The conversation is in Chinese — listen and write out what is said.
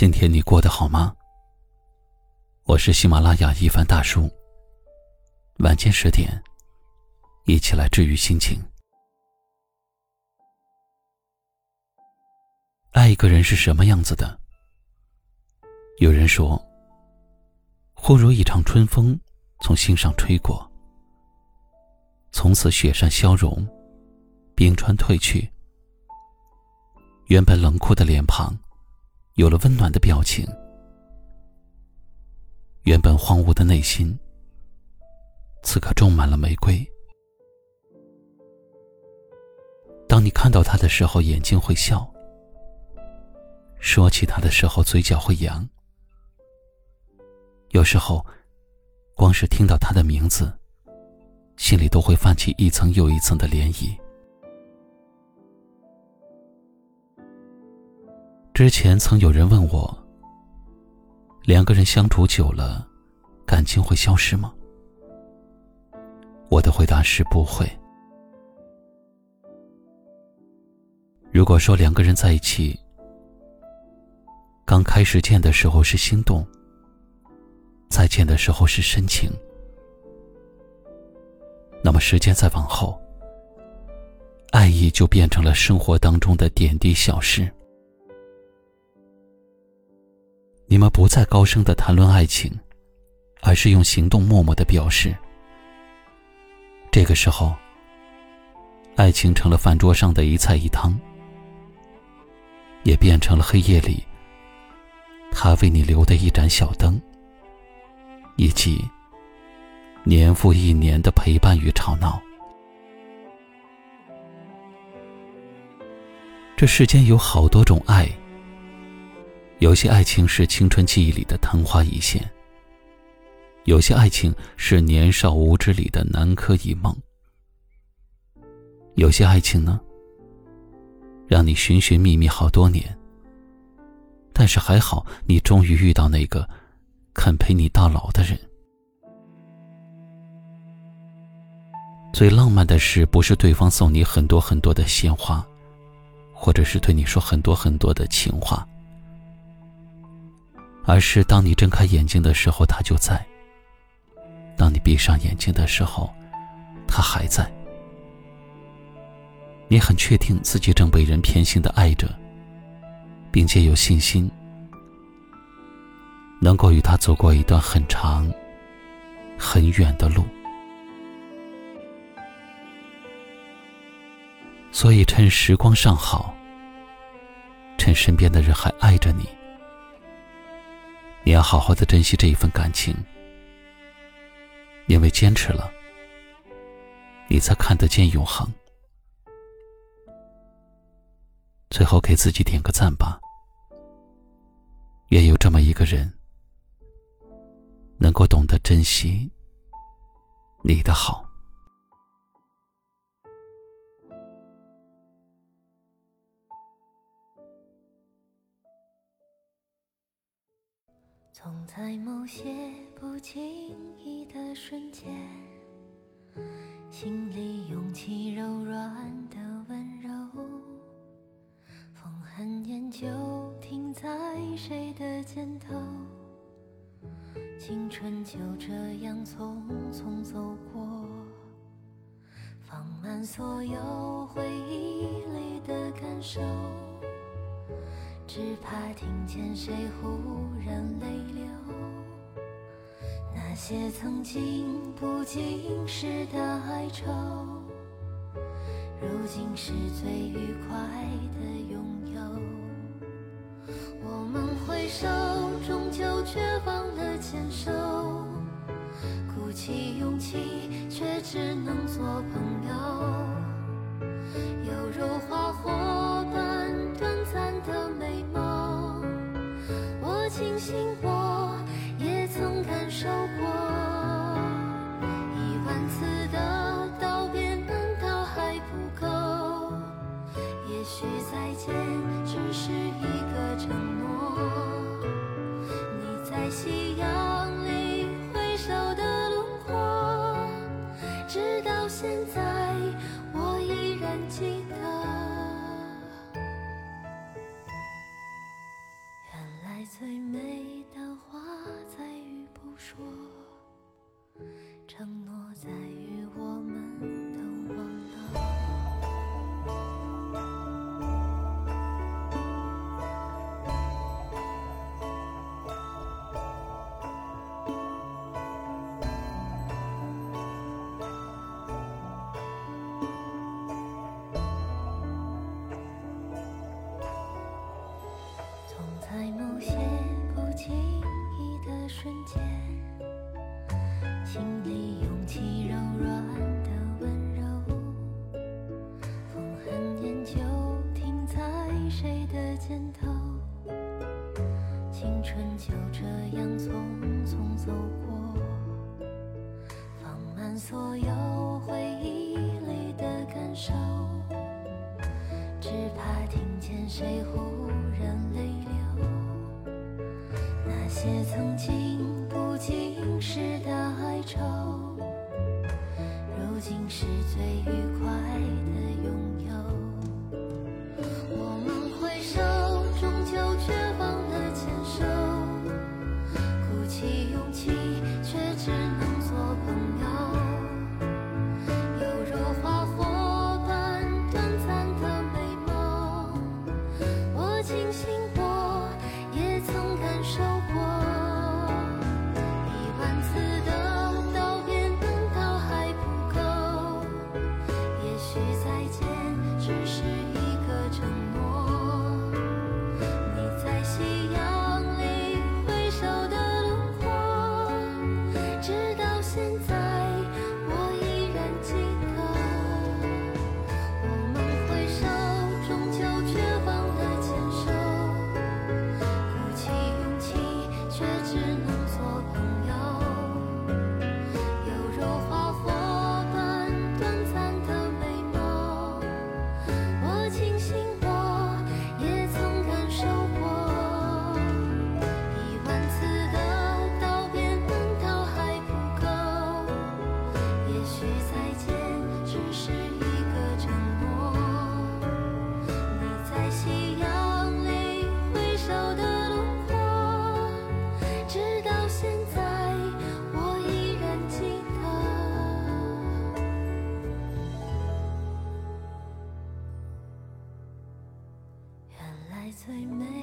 今天你过得好吗？我是喜马拉雅一凡大叔。晚间十点，一起来治愈心情。爱一个人是什么样子的？有人说，忽如一场春风从心上吹过，从此雪山消融，冰川退去，原本冷酷的脸庞。有了温暖的表情，原本荒芜的内心，此刻种满了玫瑰。当你看到他的时候，眼睛会笑；说起他的时候，嘴角会扬。有时候，光是听到他的名字，心里都会泛起一层又一层的涟漪。之前曾有人问我：“两个人相处久了，感情会消失吗？”我的回答是不会。如果说两个人在一起，刚开始见的时候是心动，再见的时候是深情，那么时间再往后，爱意就变成了生活当中的点滴小事。你们不再高声的谈论爱情，而是用行动默默的表示。这个时候，爱情成了饭桌上的一菜一汤，也变成了黑夜里他为你留的一盏小灯，以及年复一年的陪伴与吵闹。这世间有好多种爱。有些爱情是青春记忆里的昙花一现，有些爱情是年少无知里的南柯一梦，有些爱情呢，让你寻寻觅觅好多年。但是还好，你终于遇到那个肯陪你到老的人。最浪漫的事，不是对方送你很多很多的鲜花，或者是对你说很多很多的情话。而是当你睁开眼睛的时候，他就在；当你闭上眼睛的时候，他还在。你很确定自己正被人偏心的爱着，并且有信心能够与他走过一段很长、很远的路。所以，趁时光尚好，趁身边的人还爱着你。你要好好的珍惜这一份感情，因为坚持了，你才看得见永恒。最后给自己点个赞吧，愿有这么一个人，能够懂得珍惜你的好。总在某些不经意的瞬间，心里涌起柔软的温柔。风很念旧，停在谁的肩头？青春就这样匆匆走过，放慢所有回忆里的感受。只怕听见谁忽然泪流，那些曾经不经事的哀愁，如今是最愉快的拥有。我们挥手，终究却忘了牵手，鼓起勇气，却只能做朋友，现在我依然记得原来最美的话在于不说承诺所有回忆里的感受只怕听见谁忽然泪流。那些曾经不经事的哀愁如今是最最美。